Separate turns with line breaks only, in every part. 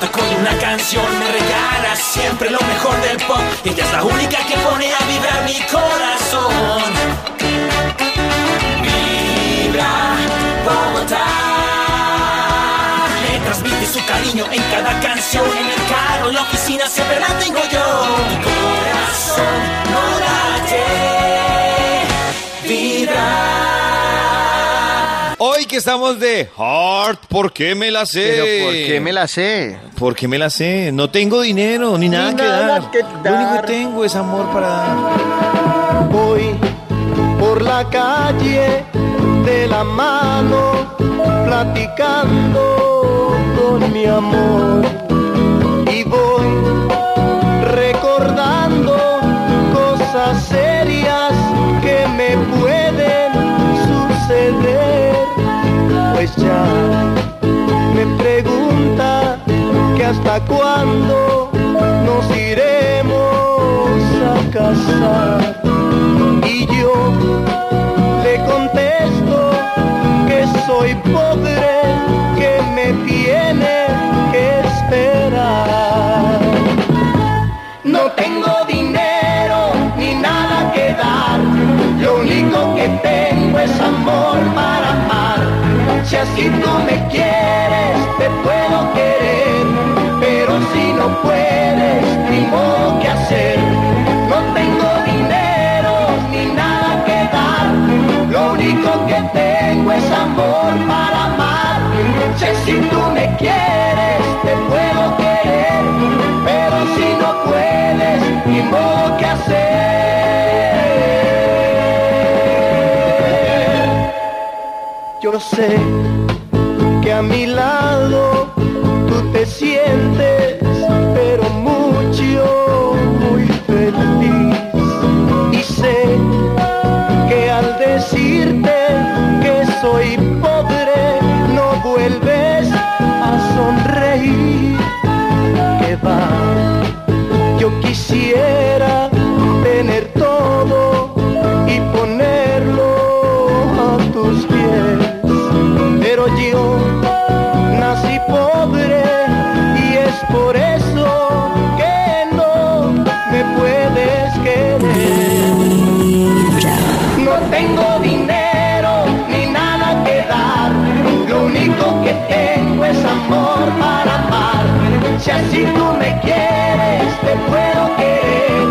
con una canción, me regala siempre lo mejor del pop. Ella es la única que pone a vibrar mi corazón. Vibra Bogotá. Le transmite su cariño en cada canción, en el carro, en la oficina, siempre la tengo yo. Mi corazón no late,
Estamos de Heart, ¿por qué me la sé?
Pero ¿por qué me la sé?
¿Por qué me la sé? No tengo dinero ni nada,
Ni
que, dar.
que
Lo único
dar.
que tengo es amor para dar.
Voy por la calle de la mano, platicando con mi amor. Y voy Ya me pregunta que hasta cuándo nos iremos a casar. Y yo Si tú me quieres, te puedo querer, pero si no puedes, ni modo que hacer. No tengo dinero ni nada que dar, lo único que tengo es amor para amar. Si así tú me quieres, te puedo querer, pero si no puedes, ni modo que hacer. Yo sé que a mi lado Si tú me quieres, te puedo querer,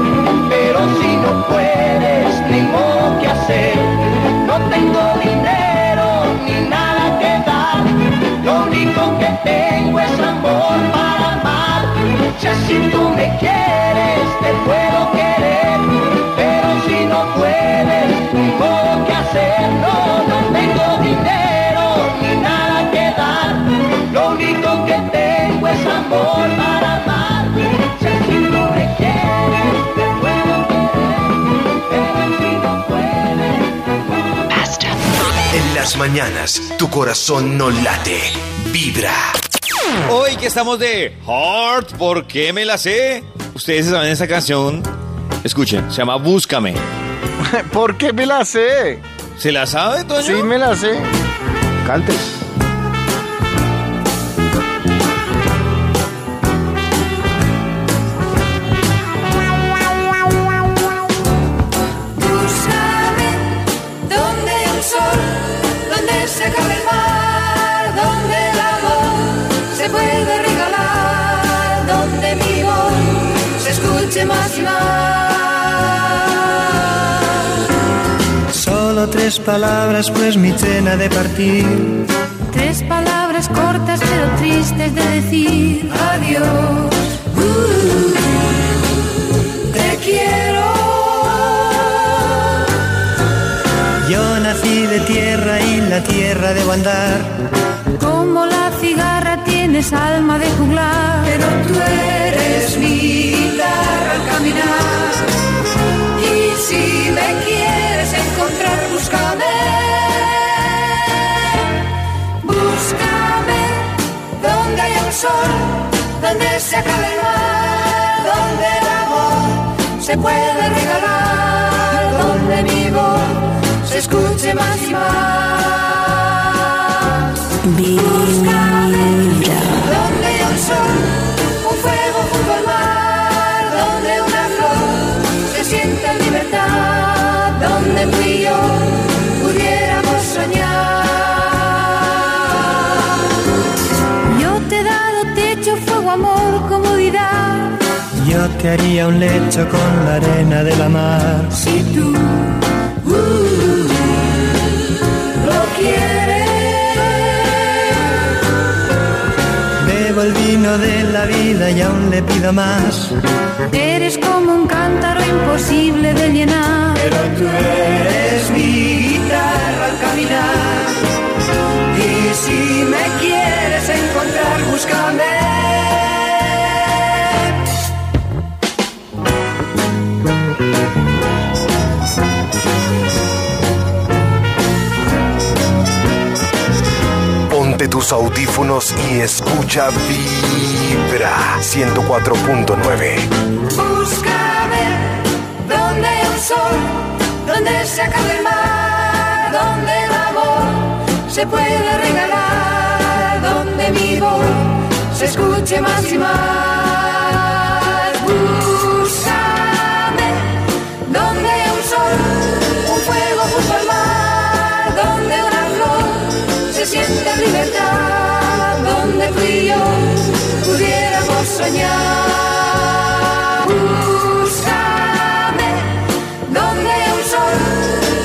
pero si no puedes, ni modo que hacer. No tengo dinero ni nada que dar, lo único que tengo es amor para amar. Si así tú me quieres, te puedo querer, pero si no puedes, ni modo
mañanas, tu corazón no late, vibra.
Hoy que estamos de Heart, ¿por qué me la sé? Ustedes saben esa canción. Escuchen, se llama Búscame.
¿Por qué me la sé?
¿Se la sabe, Toño?
Sí, me la sé. Cante.
Solo tres palabras, pues mi cena de partir.
Tres palabras cortas pero tristes de decir adiós. Uh, te quiero.
Yo nací de tierra y la tierra debo andar.
Tienes alma de juglar, pero tú eres mi guitarra al caminar. Y si me quieres encontrar, búscame. Búscame donde haya un sol, donde se acabe el mar, donde el amor se puede regalar, donde mi voz se escuche más y más. Búscame yo pudiéramos soñar. Yo te he dado techo, fuego, amor, comodidad.
Yo te haría un lecho con la arena de la mar.
Si tú uh, lo quieres.
Bebo el vino de la vida y aún le pido más.
Eres como un cántaro imposible de llenar.
Tus audífonos y escucha Vibra 104.9.
Búscame donde hay un sol, donde se acabe el mar, donde el amor se puede regalar, donde mi voz se escuche más y más. Soñar. Búscame donde hay un sol,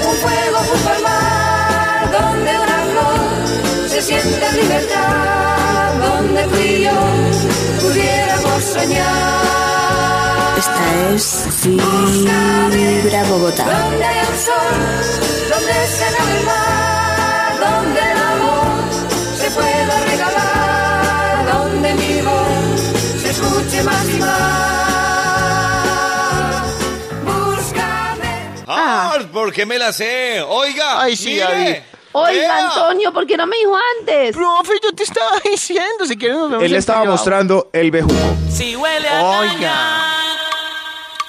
un fuego junto al mar, donde una flor se siente en libertad, donde tú y yo pudiéramos soñar.
Esta es Vibra Bogotá.
Donde hay un sol, donde se el mar, donde el amor se pueda regalar, más y más. Búscame.
Hard, ¿por qué me la sé? Oiga.
Ay, sí,
mire,
David.
Oiga,
vea.
Antonio, ¿por qué no me dijo antes?
Profe, yo te estaba diciendo, si quieres nos vemos
Él
en
estaba
privado.
mostrando el bejuco.
Si huele a
Oiga.
caña,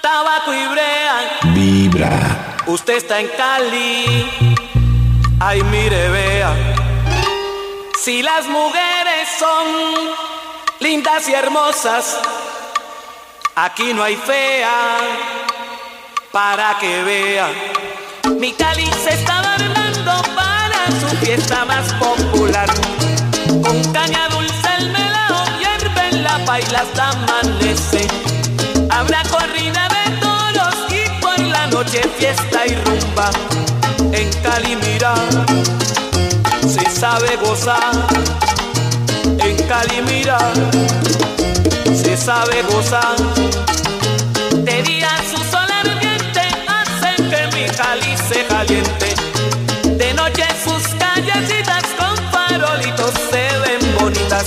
tabaco y brea,
Vibra.
usted está en Cali. Ay, mire, vea. Si las mujeres son lindas y hermosas, aquí no hay fea para que vea. Mi Cali se está adornando para su fiesta más popular. Con caña dulce el melao hierve en la paila hasta amanece. Habrá corrida de toros y por la noche fiesta y rumba. En Cali mira, se sabe gozar. Cali mira, se sabe gozar. De día su sol ardiente hace que mi Cali se caliente. De noche sus callecitas con farolitos se ven bonitas.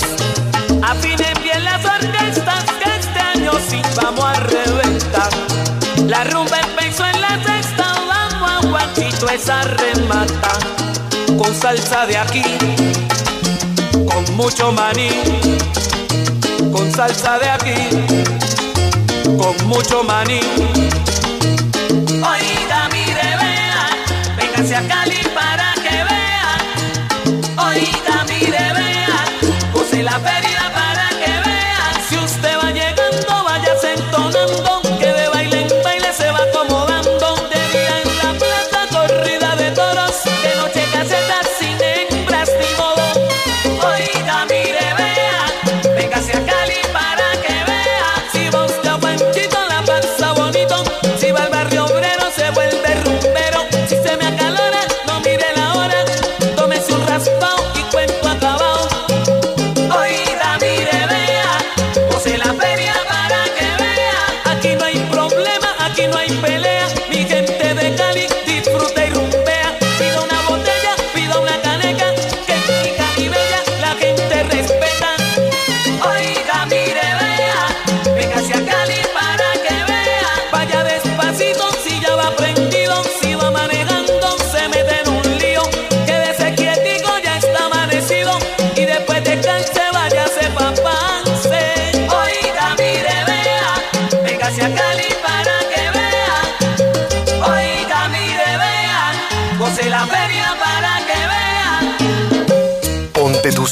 Afinen bien las orquestas que este año sí vamos a reventar. La rumba empezó en la sexta, vamos a guachito esa remata. Con salsa de aquí, con mucho maní. Con salsa de aquí, con mucho maní. Oiga, mire, vea, véngase a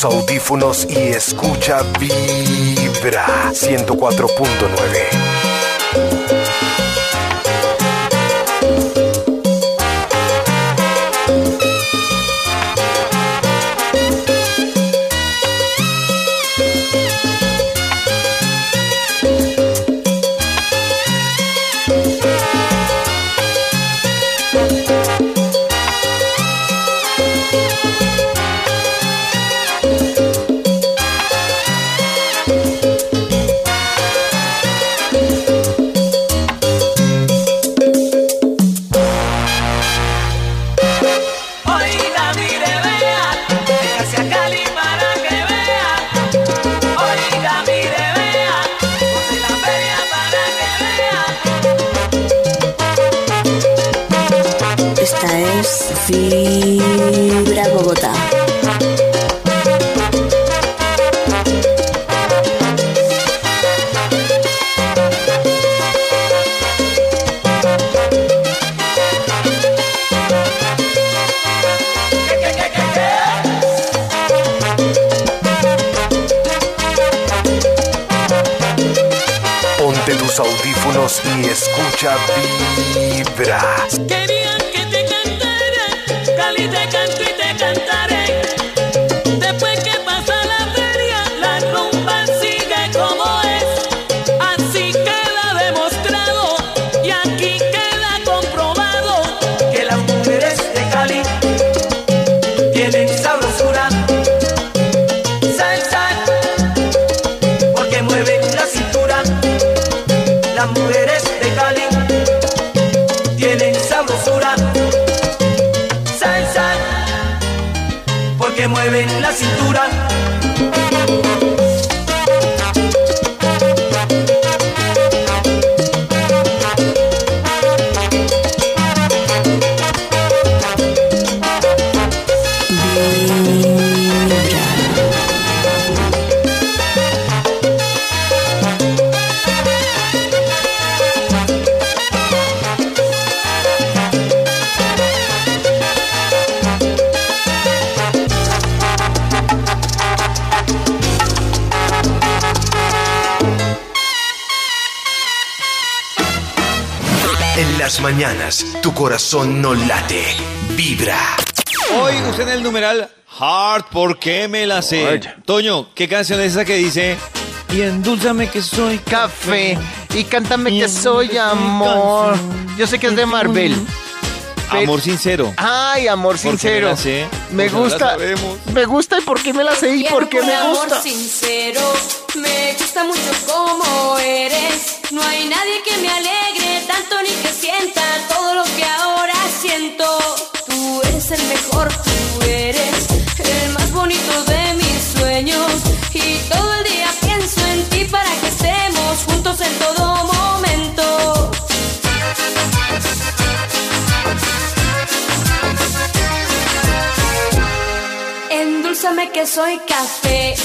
Audífonos y escucha Vibra 104.9.
tus audífonos y escucha Vibra. Mañanas, tu corazón no late, vibra.
Hoy usted en el numeral Heart, ¿por qué me la sé? Toño, ¿qué canción es esa que dice? Y endúlzame que soy
Café. Y cántame que
Y
soy
soy
amor.
canción.
Yo sé que es de Marvel.
Amor sincero.
Ay, amor
¿Por qué me
sincero.
la sé?
Me
Porque no la
gusta. Me gusta y por qué me la sé y por qué me
amor
gusta.
sincero, me gusta mucho como eres. No hay nadie que me alegre tanto ni que sienta soy café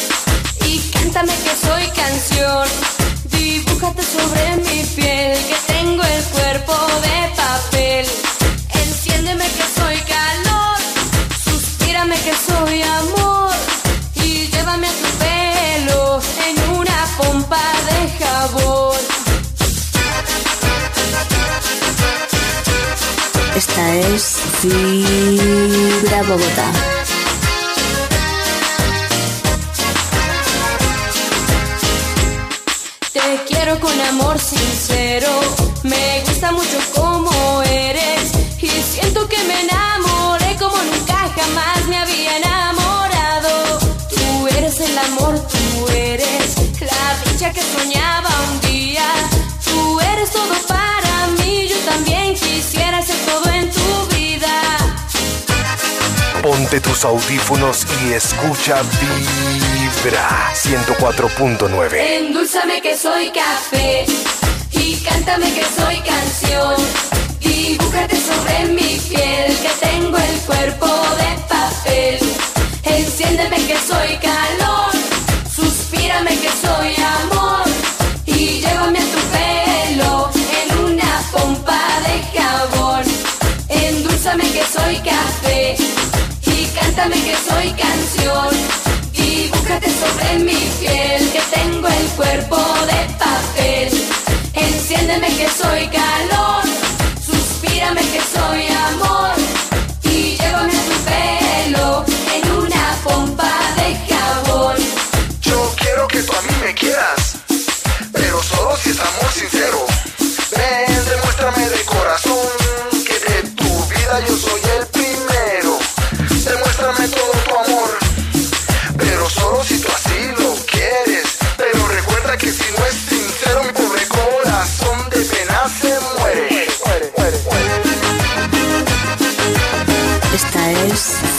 y cántame que soy canción. Dibújate sobre mi piel que tengo el cuerpo de papel. Enciéndeme que soy calor, suspírame que soy amor y llévame a tu pelo en una pompa de jabón.
Esta es Vibra Bogotá.
Sincero, me gusta mucho como eres y siento que me enamoré como nunca jamás me había enamorado. Tú eres el amor, tú eres la dicha que soñaba
Ponte tus audífonos y escucha Vibra 104.9.
Endulzame que soy café y cántame que soy canción. Dibújate sobre mi piel que tengo el cuerpo de papel. Enciéndeme que soy calor, suspírame que soy amor y cántame que soy canción. Dibújate sobre mi piel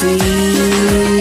es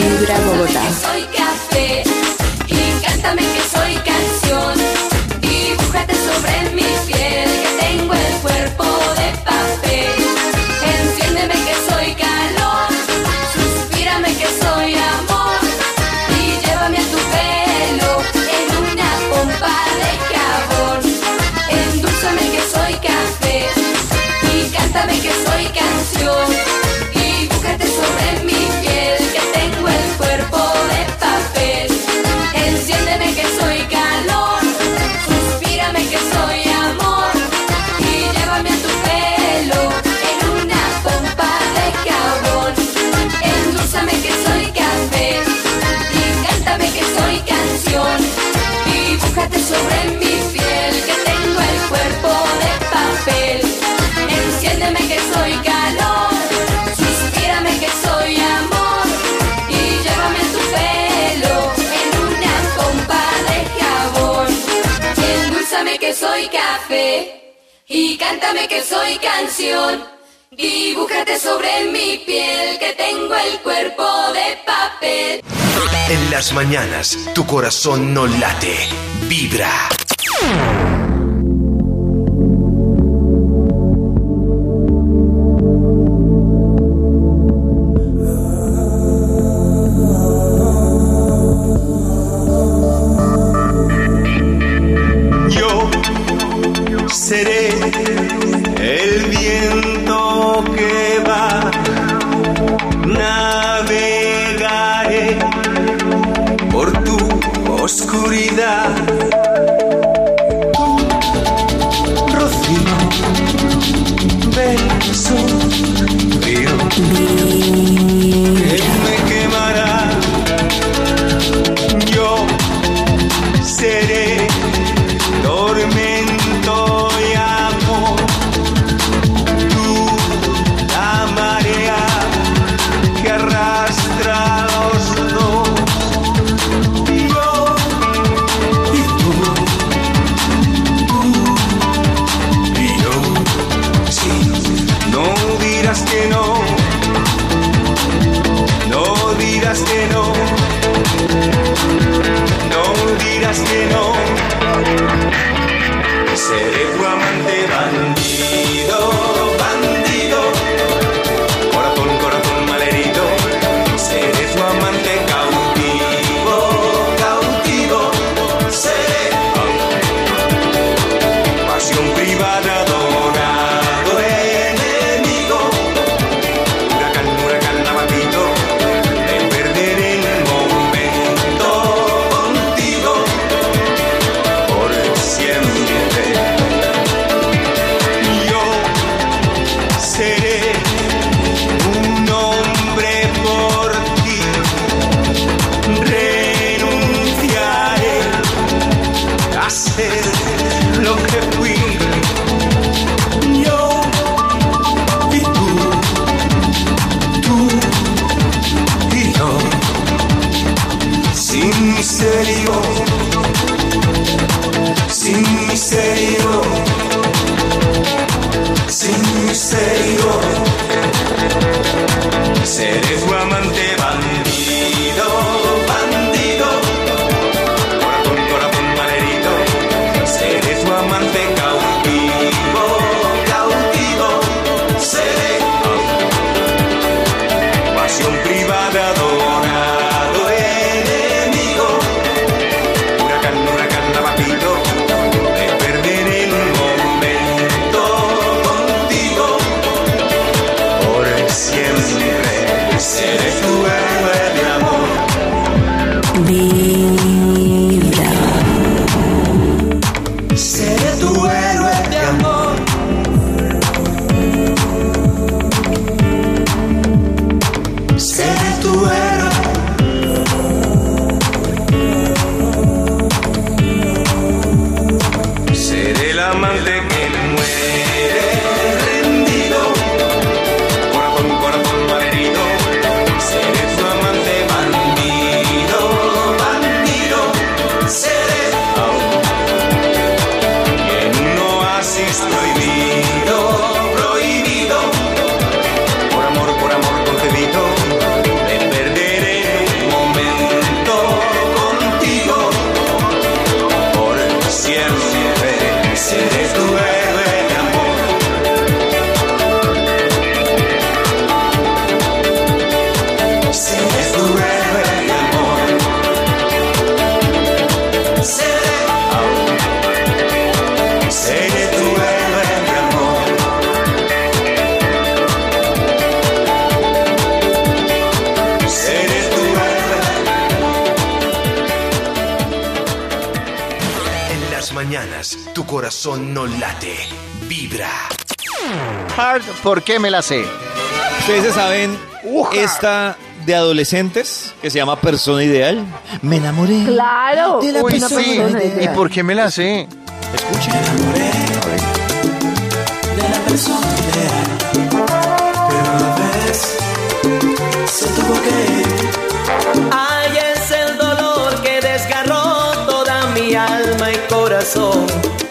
que soy
canción. Dibújate sobre mi piel que tengo el cuerpo de papel. En
las mañanas tu corazón no late, vibra.
corazón
no late, vibra.
Hard, ¿por qué me la sé?
Ustedes se saben esta de adolescentes que se llama Persona Ideal. Me enamoré.
Claro.
Uy, sí. ¿Y por qué me la sé?
Escuchen.
Me enamoré de la persona ideal. Pero a la vez se tuvo que.
Ay, es el dolor que desgarró toda mi alma y corazón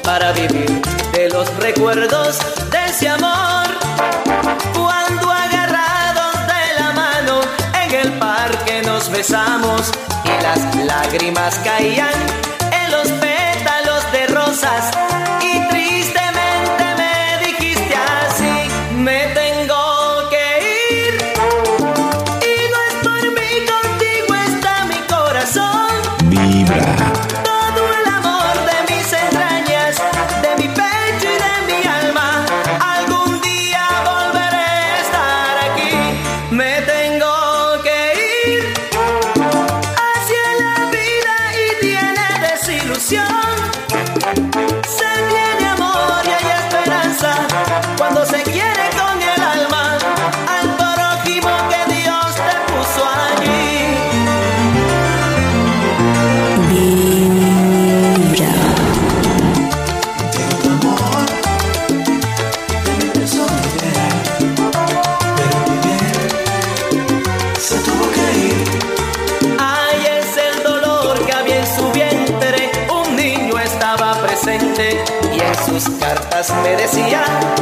para vivir de los recuerdos de ese amor. Cuando agarrados de la mano en el parque nos besamos y las lágrimas caían en los pétalos de rosas canción. Me decía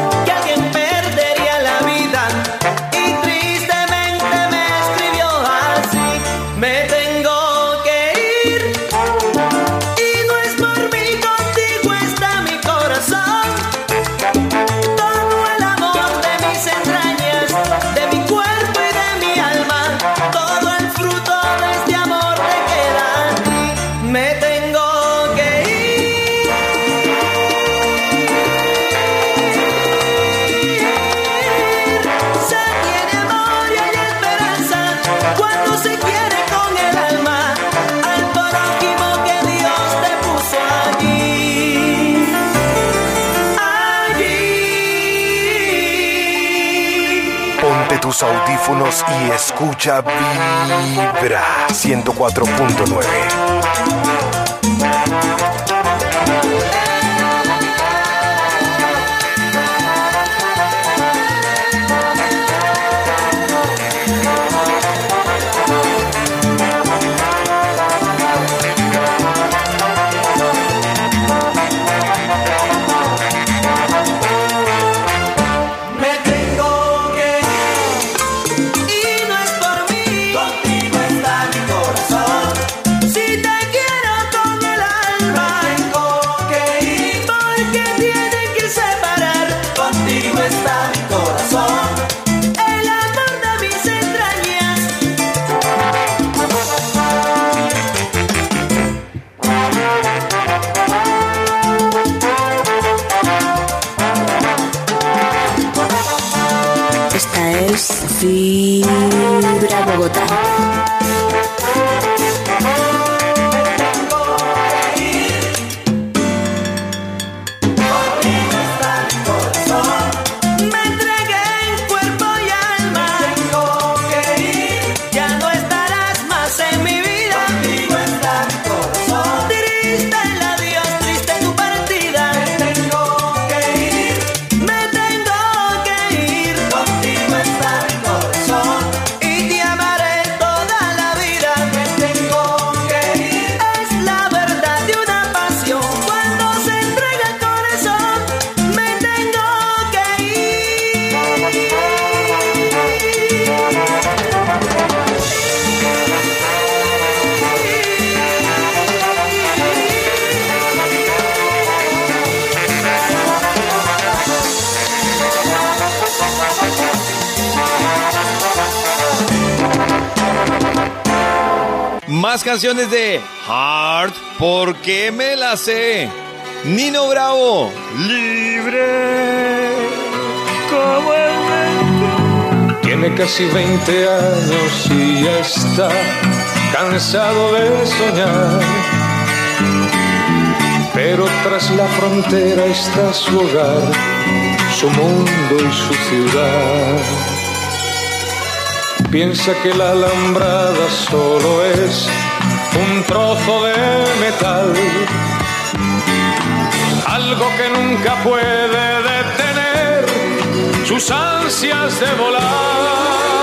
y
escucha Vibra 104.9.
canciones de Heart, ¿por qué me la sé? Nino Bravo, libre como el viento.
Tiene casi 20 años y ya está cansado de soñar. Pero tras la frontera está su hogar, su mundo y su ciudad. piensa que la alambrada solo es un trozo de metal, algo que nunca puede detener sus ansias de volar.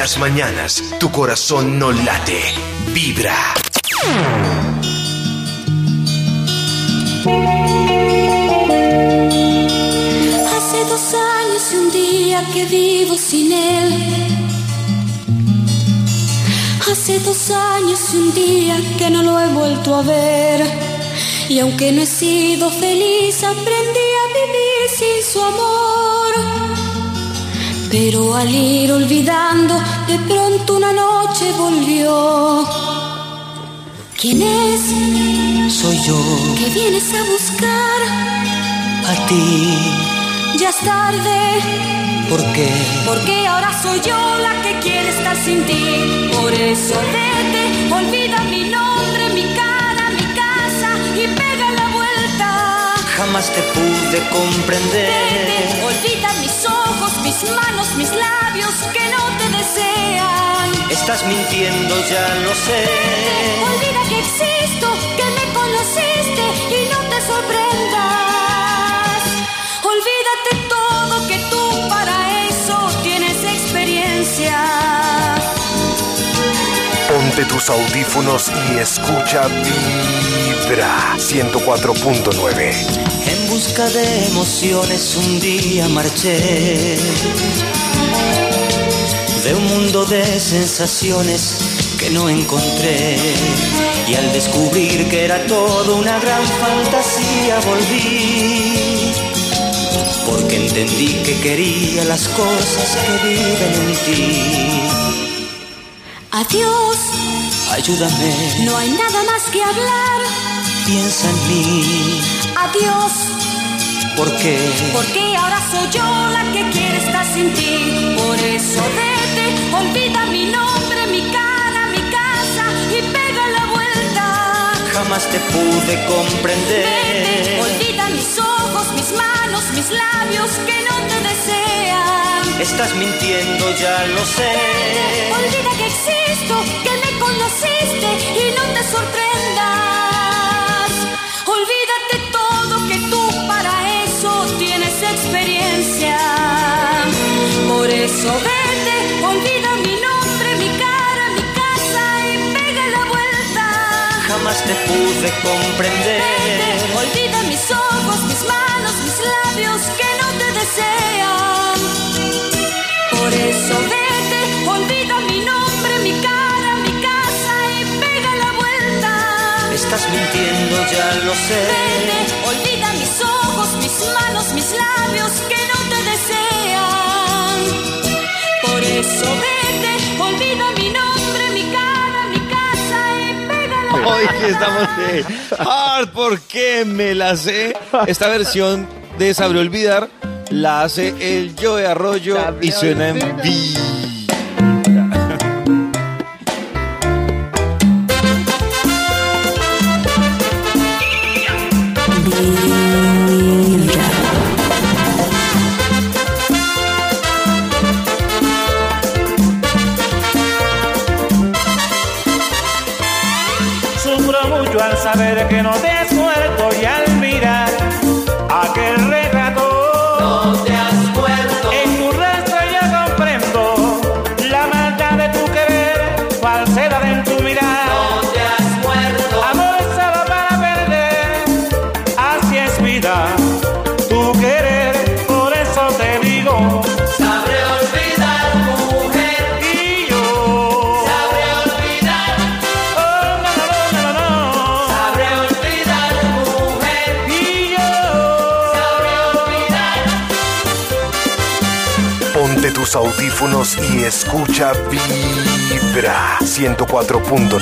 Las mañanas, tu corazón no late, vibra.
Hace dos años y un día que vivo sin él. Hace dos años y un día que no lo he vuelto a ver. Y aunque no he sido feliz, aprendí a vivir sin su amor. Pero al ir olvidando, de pronto una noche volvió. ¿Quién es?
Soy yo,
que vienes a buscar?
a ti.
Ya es tarde.
¿Por qué?
Porque ahora soy yo la que quiere estar sin ti. Por eso vete, olvida mi nombre, mi cara, mi casa y pega la vuelta.
Jamás te pude comprender.
Vete, olvida mis manos, mis labios que no te desean.
Estás mintiendo, ya lo sé.
Olvida que existo, que me conociste y no te sorprendas. Olvídate todo que tú para eso tienes experiencia.
Ponte
tus audífonos y escucha Vibra 104.9.
En busca de emociones un día marché de un mundo de sensaciones que no encontré y al descubrir que era todo una gran fantasía volví porque entendí que quería las cosas que viven en ti.
Adiós,
Ayúdame,
no hay nada más que hablar.
piensa en mí,
Adiós,
¿por qué?
porque ahora soy yo la que quiere estar sin ti. Por eso vete, olvida mi nombre, mi cara, mi casa y pega la vuelta.
Jamás te pude
Vete,
comprender.
olvida mis ojos, mis labios que no te desean.
Estás mintiendo, ya lo sé.
Olvida que existo, que me conociste y no te sorprendas. Olvídate todo que tú para eso tienes experiencia. Por eso vete, olvida mi nombre, mi cara, mi casa y pega la vuelta.
Jamás te pude comprender.
Olvida mis ojos, mis manos, labios que no te desean. Por eso vete, olvida mi nombre, mi cara, mi casa y pega la vuelta.
Estás mintiendo, ya lo sé.
Vete, olvida mis ojos, mis manos, mis labios que no te desean. Por eso vete, olvida mi nombre, mi cara, mi casa y pega la
Hoy que estamos de Hard, ¿por qué me la sé? Esta versión de Sabré Olvidar la hace el Joe Arroyo y suena en Vi.
Tus audífonos y escucha Vibra 104.9.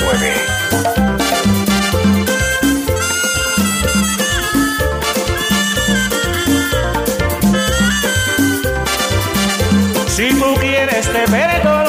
Si tú quieres te perdono,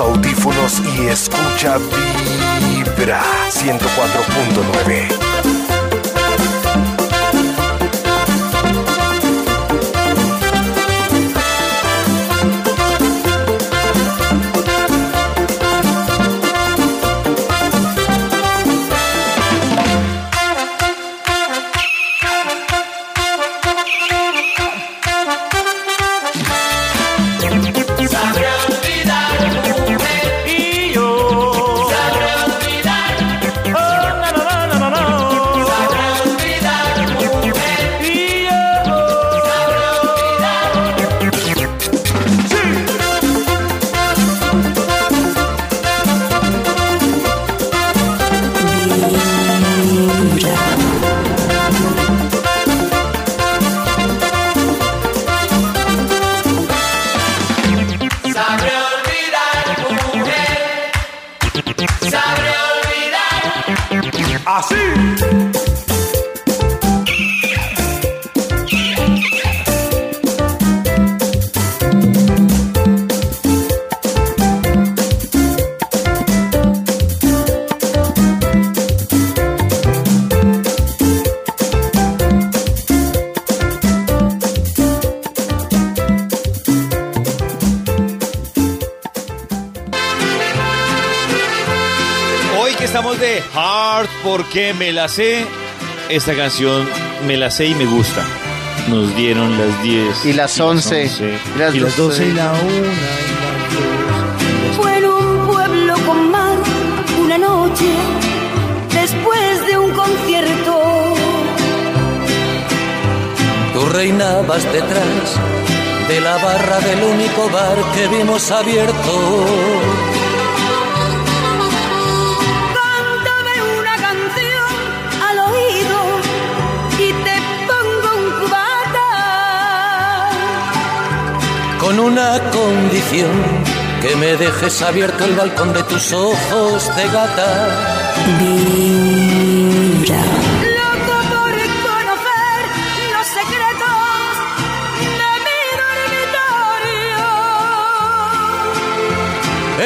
audífonos y escucha Vibra 104.9.
porque me la sé, esta canción me la sé y me gusta. Nos dieron las 10
Y las 11,
y las 12 y la 1
Fue en un pueblo con mar una noche después de un concierto.
Tú reinabas detrás de la barra del único bar que vimos abierto. Con una condición, que me dejes abierto el balcón de tus ojos de gata.
Vibra.
Loco por conocer los secretos de mi dormitorio.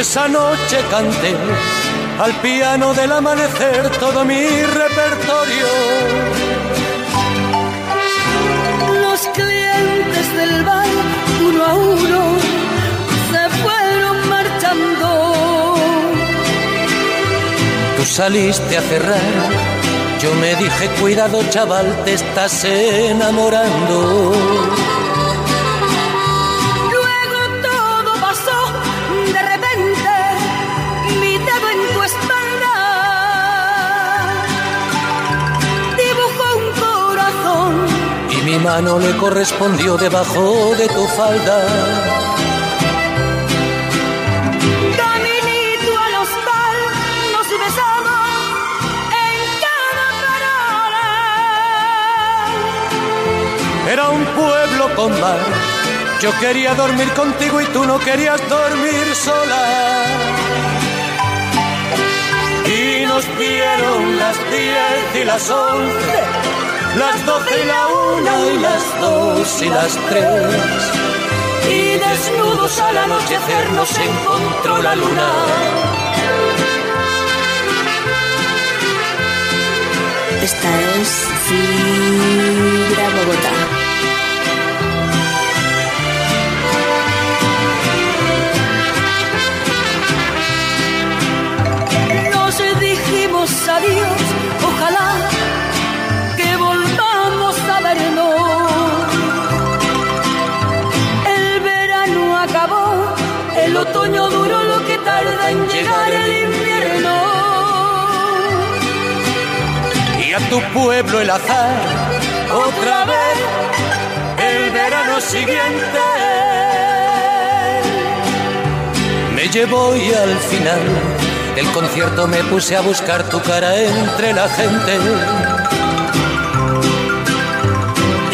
Esa noche canté al piano del amanecer todo mi repertorio.
Los clientes del bar, uno a uno, se fueron marchando.
Tú saliste a cerrar, yo me dije cuidado chaval, te estás enamorando.
Mi
mano le correspondió debajo de tu falda.
Caminito al hostal, nos besamos en cada parada.
Era un pueblo con mar. Yo quería dormir contigo y tú no querías dormir sola. Y nos dieron las diez y las once, las doce y la una y las dos y las tres. Y desnudos al anochecer nos encontró la luna.
Esta es Fibra Bogotá.
Nos dijimos adiós, en llegar el invierno.
Y a tu pueblo el azar, otra vez, el verano siguiente. Me llevó y al final del concierto me puse a buscar tu cara entre la gente.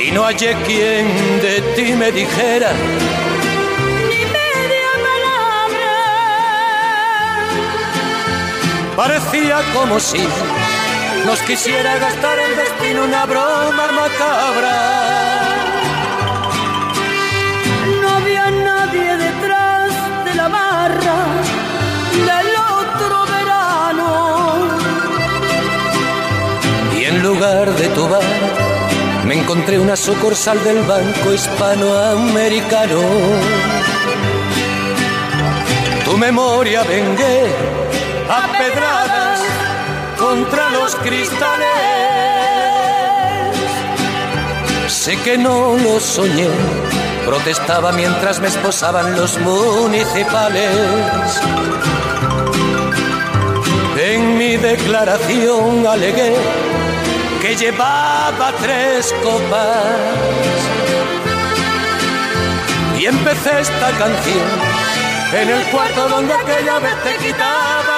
Y no hallé quien de ti me dijera Parecía como si nos quisiera gastar el destino una broma macabra.
No había nadie detrás de la barra del otro verano.
Y en lugar de tu bar, me encontré una sucursal del Banco Hispanoamericano. Tu memoria vengué a pedradas contra los cristales. Sé que no lo soñé, protestaba mientras me esposaban los municipales. En mi declaración alegué que llevaba tres copas. Y empecé esta canción en el cuarto donde aquella vez te quitaba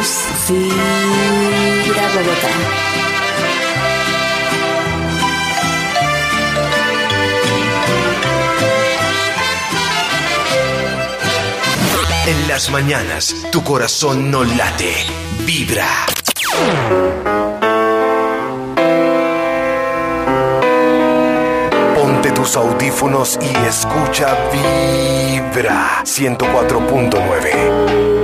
es Vibra Bogotá.
En las mañanas tu corazón no late, vibra. Ponte tus audífonos y escucha Vibra 104.9.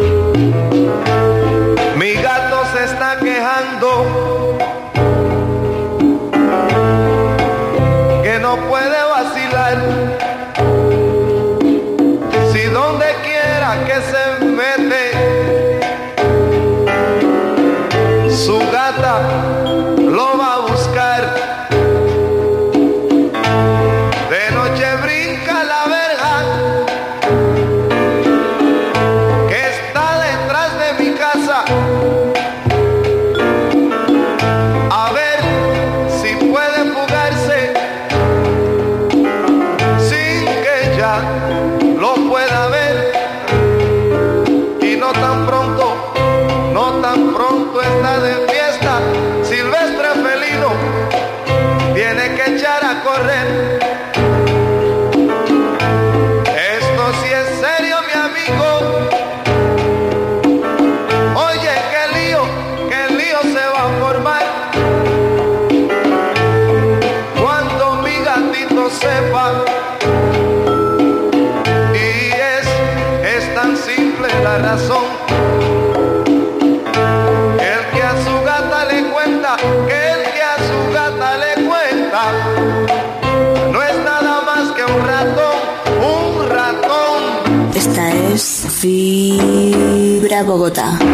Bogotá.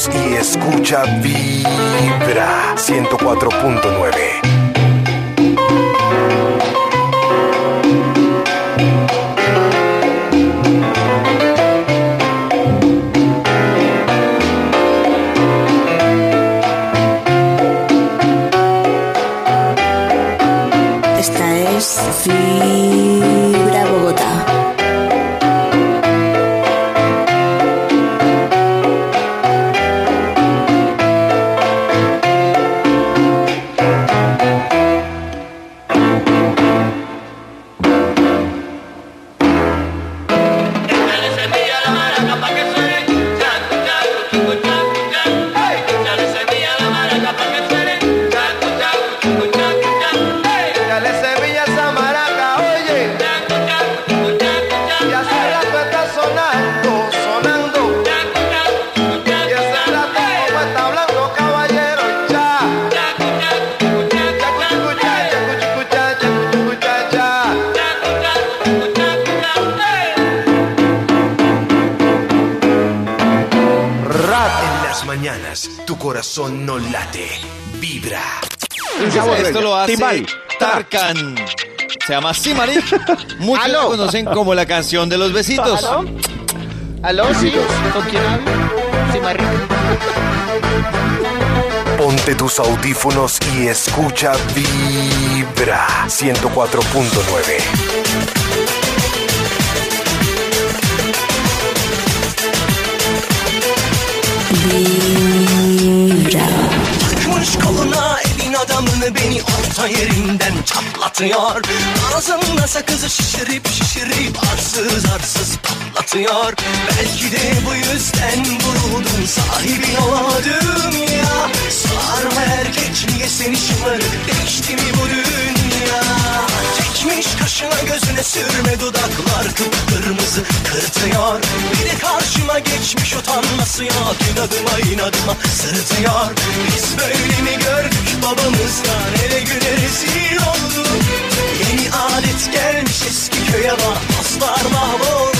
Dios y
escucha Vibra 104.9.
Esta es
Vibra.
Se llama Simari. Muchos
¿Aló?
conocen como la canción de los besitos.
¿Aló? ¿Aló? ¿Sí? ¿Con quién hablo? Simari.
Ponte tus audífonos y escucha Vibra 104.9.
Vibra.
Orta yerinden çatlatıyor. Ağzında sakızı şişirip şişirip arsız arsız patlatıyor Belki de bu yüzden vuruldum sahibin olamadım ya. Sarma erkek niye seni şımarık değişti mi bu dünya? Çekmiş kaşına gözüne sürme dudaklar kıpkırmızı kırtıyor Bir de karşıma geçmiş utanması yok inadıma inadıma sırıtıyor. Biz böyle mi gördük babamızdan ele güne rezil olduk Yeni adet gelmiş eski köye bak dostlar mahvoldu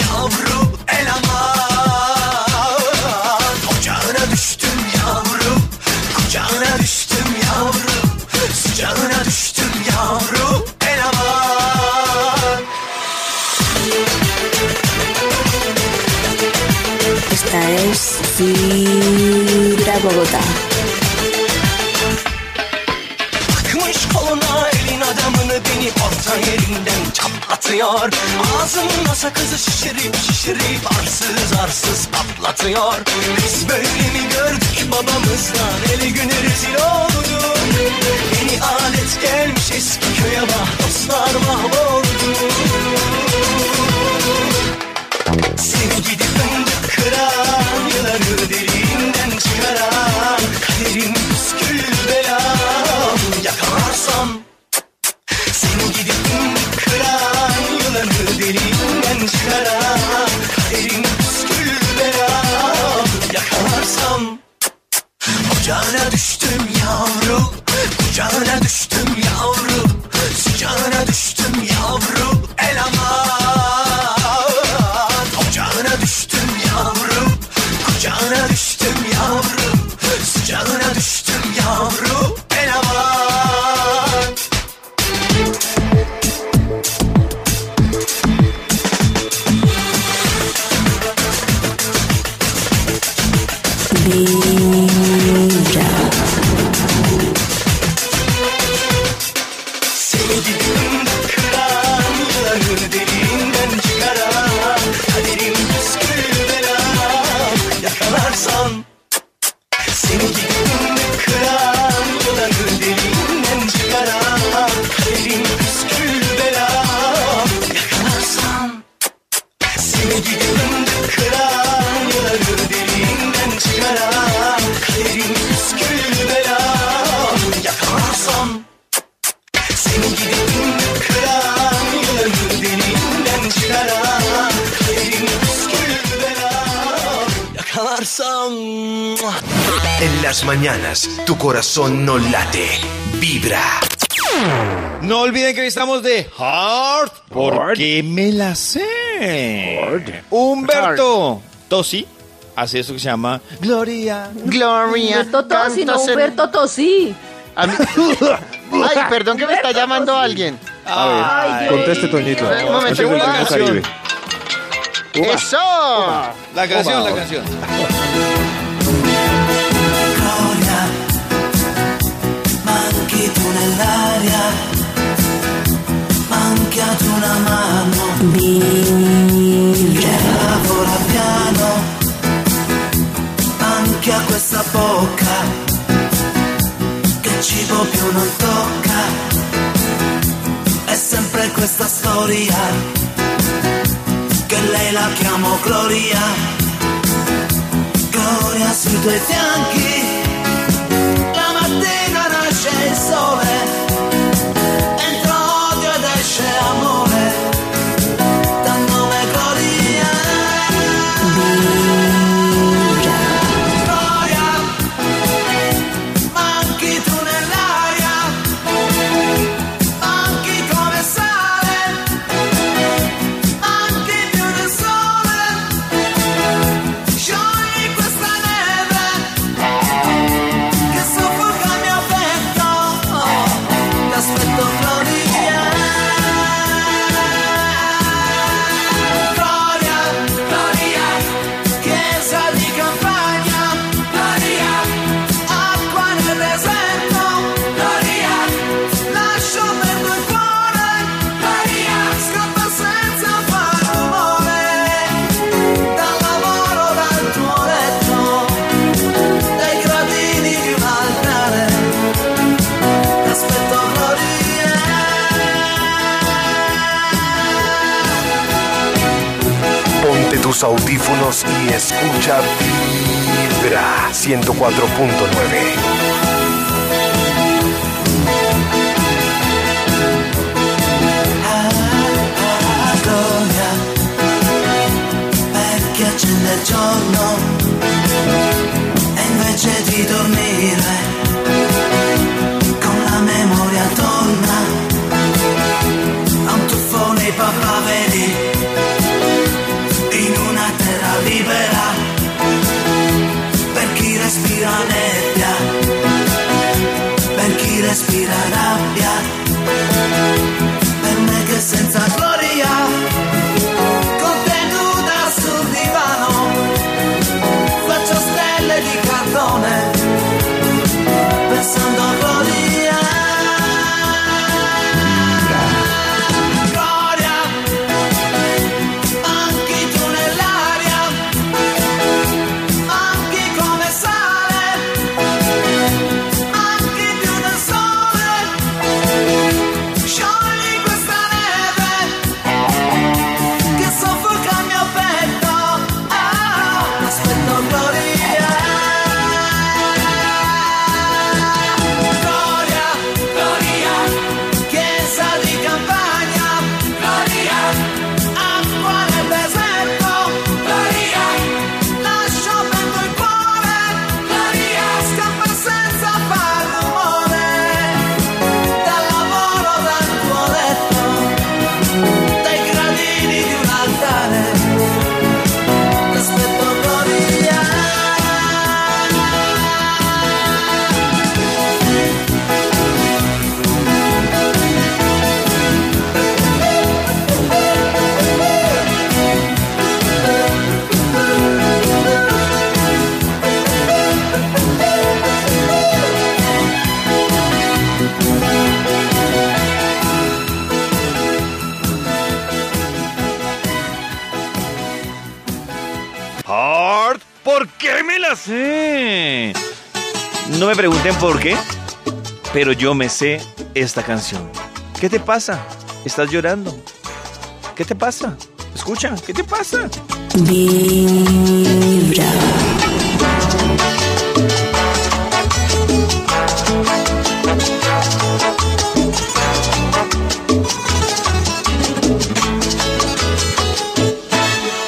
yavrum eleman Ocağına düştüm yavrum Kucağına düştüm yavrum. Sıcağına düştüm yavrum eleman
Esta es Fibra Bogotá.
Orta yerinden çatlatıyor. Ağzımda sakızı şişirip şişirip arsız arsız patlatıyor. Biz böyle mi gördük babamızdan eli günü rezil oldu. Yeni alet gelmiş eski köye bak dostlar mahvoldu Seni gidip fındık kıran
Hard. porque me la sé? Humberto Tosi hace eso que se llama Gloria.
Gloria.
Humberto Tosi, no
Cantos en-
Humberto Tosi.
A mí- Ay, perdón que me está llamando alguien.
A ver,
Dios.
conteste, Toñito.
Un momento,
Conteste
una
el
canción.
Caribe. Uva.
¡Eso!
La canción, la canción.
Gloria Manchi tu nell'aria Manchiato una mano.
Vibra.
Lavora piano. Anche a questa bocca. Che cibo più non tocca. È sempre questa storia. Che lei la chiamo Gloria. Gloria sui tuoi fianchi
tus audífonos y escucha Vibra 104.9.
pregunten por qué, pero yo me sé esta canción. ¿Qué te pasa? ¿Estás llorando? ¿Qué te pasa? Escucha, ¿qué te pasa?
Vibra.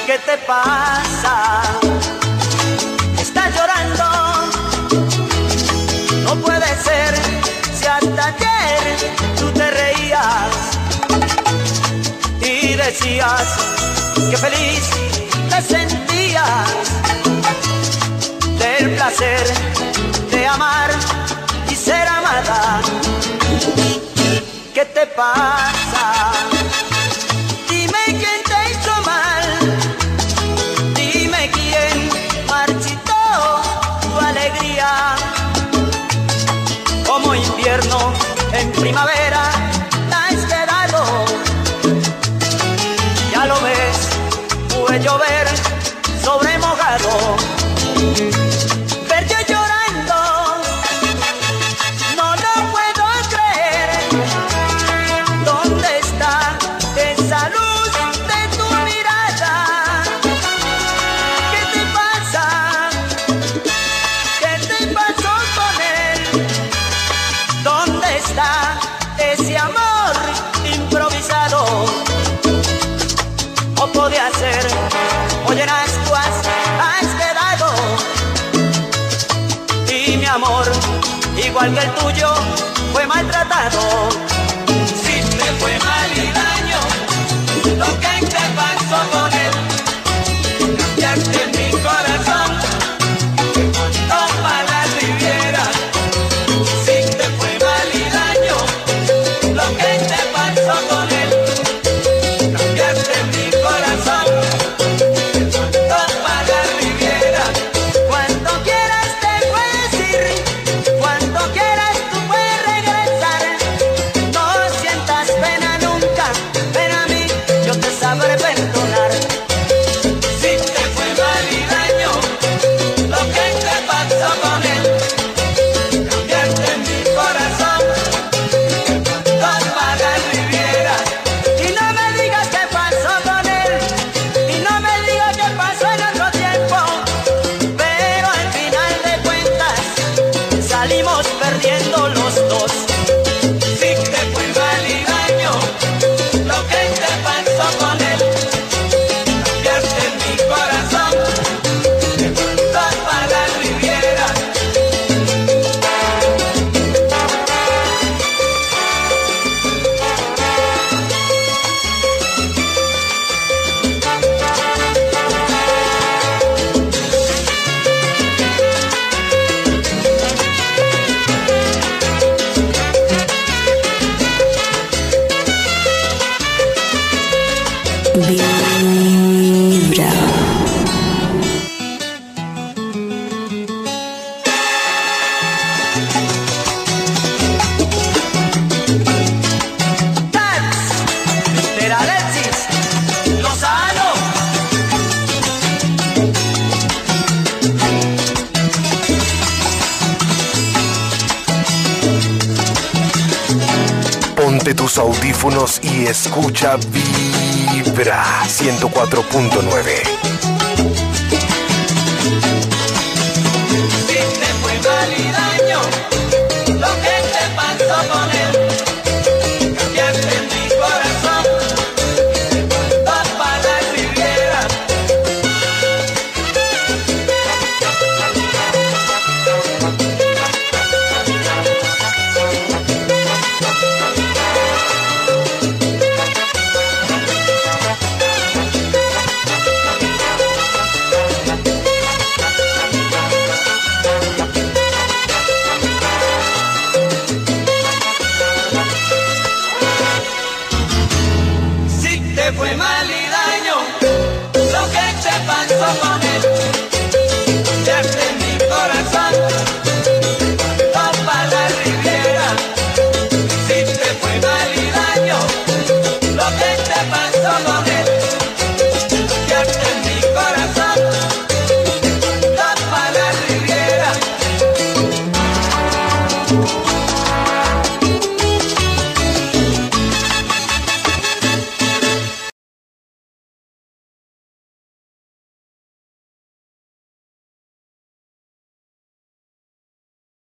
¿Qué te pasa? decías que feliz te sentías del placer de amar y ser amada. ¿Qué te pasa? igual que el tuyo fue maltratado. Si te fue mal y y escucha Vibra 104.9.